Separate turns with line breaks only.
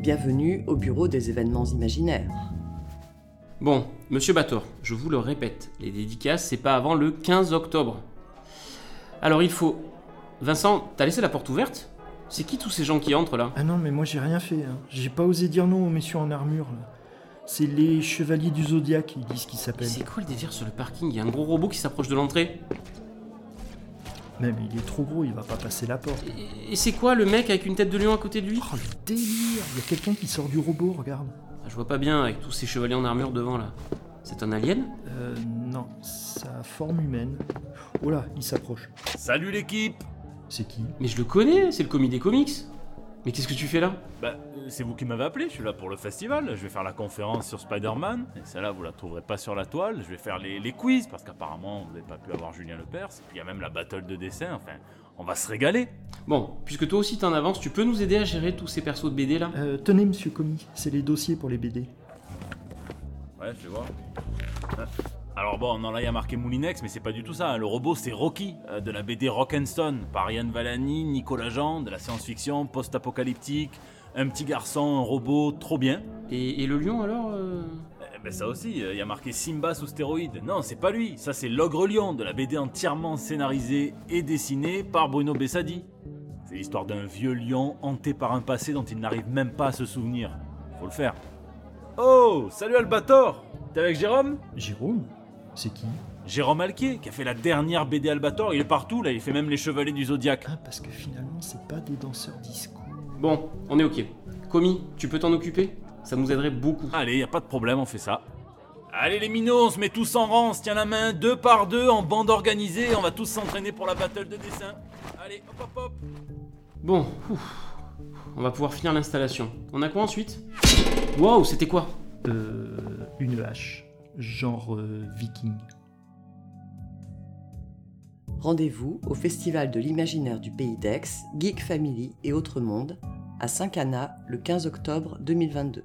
Bienvenue au bureau des événements imaginaires.
Bon, monsieur Bator, je vous le répète, les dédicaces, c'est pas avant le 15 octobre. Alors il faut. Vincent, t'as laissé la porte ouverte? C'est qui tous ces gens qui entrent là?
Ah non, mais moi j'ai rien fait. hein. J'ai pas osé dire non aux messieurs en armure. là. C'est les chevaliers du zodiaque, ils disent qu'ils s'appellent.
C'est quoi le délire sur le parking? Il y a un gros robot qui s'approche de l'entrée.
Même il est trop gros, il va pas passer la porte.
Et, et c'est quoi le mec avec une tête de lion à côté de lui?
Oh le délire Il y a quelqu'un qui sort du robot, regarde.
Ah, Je vois pas bien avec tous ces chevaliers en armure devant là. C'est un alien?
Euh, non, sa forme humaine. Oh là, il s'approche.
Salut l'équipe
C'est qui?
Mais je le connais, c'est le commis des comics. Mais qu'est-ce que tu fais là?
Bah, c'est vous qui m'avez appelé, je suis là pour le festival. Je vais faire la conférence sur Spider-Man. Et celle-là, vous la trouverez pas sur la toile. Je vais faire les, les quiz, parce qu'apparemment, vous n'avez pas pu avoir Julien Lepers. Et puis il y a même la battle de dessin. Enfin, on va se régaler.
Bon, puisque toi aussi t'en avances, tu peux nous aider à gérer tous ces persos de BD là?
Euh, Tenez, monsieur Commis, c'est les dossiers pour les BD.
Ouais, je vais voir. Ah. Alors bon, non, là il y a marqué Moulinex, mais c'est pas du tout ça. hein. Le robot, c'est Rocky, euh, de la BD Rock'n'Stone, par Yann Valani, Nicolas Jean, de la science-fiction post-apocalyptique. Un petit garçon, un robot, trop bien.
et, et le lion alors euh
Eh ben ça aussi, il y a marqué Simba sous stéroïde. Non, c'est pas lui, ça c'est L'Ogre Lion, de la BD entièrement scénarisée et dessinée par Bruno Bessadi. C'est l'histoire d'un vieux lion hanté par un passé dont il n'arrive même pas à se souvenir. Faut le faire. Oh, salut Albator T'es avec Jérôme?
Jérôme? C'est qui
Jérôme Alquier, qui a fait la dernière BD Albator, il est partout là, il fait même les Chevaliers du Zodiaque.
Ah, parce que finalement, c'est pas des danseurs disco.
Bon, on est ok. Commis, tu peux t'en occuper? Ça nous aiderait beaucoup.
Allez, y a pas de problème, on fait ça. Allez les minots, on se met tous en rang, on se tient la main, deux par deux, en bande organisée, on va tous s'entraîner pour la battle de dessin. Allez, hop hop hop
Bon, ouf. on va pouvoir finir l'installation. On a quoi ensuite? Wow, c'était quoi?
Euh, une hache. Genre euh, viking.
Rendez-vous au Festival de l'imaginaire du Pays d'Aix, Geek Family et Autres Mondes, à Saint-Cana le 15 octobre 2022.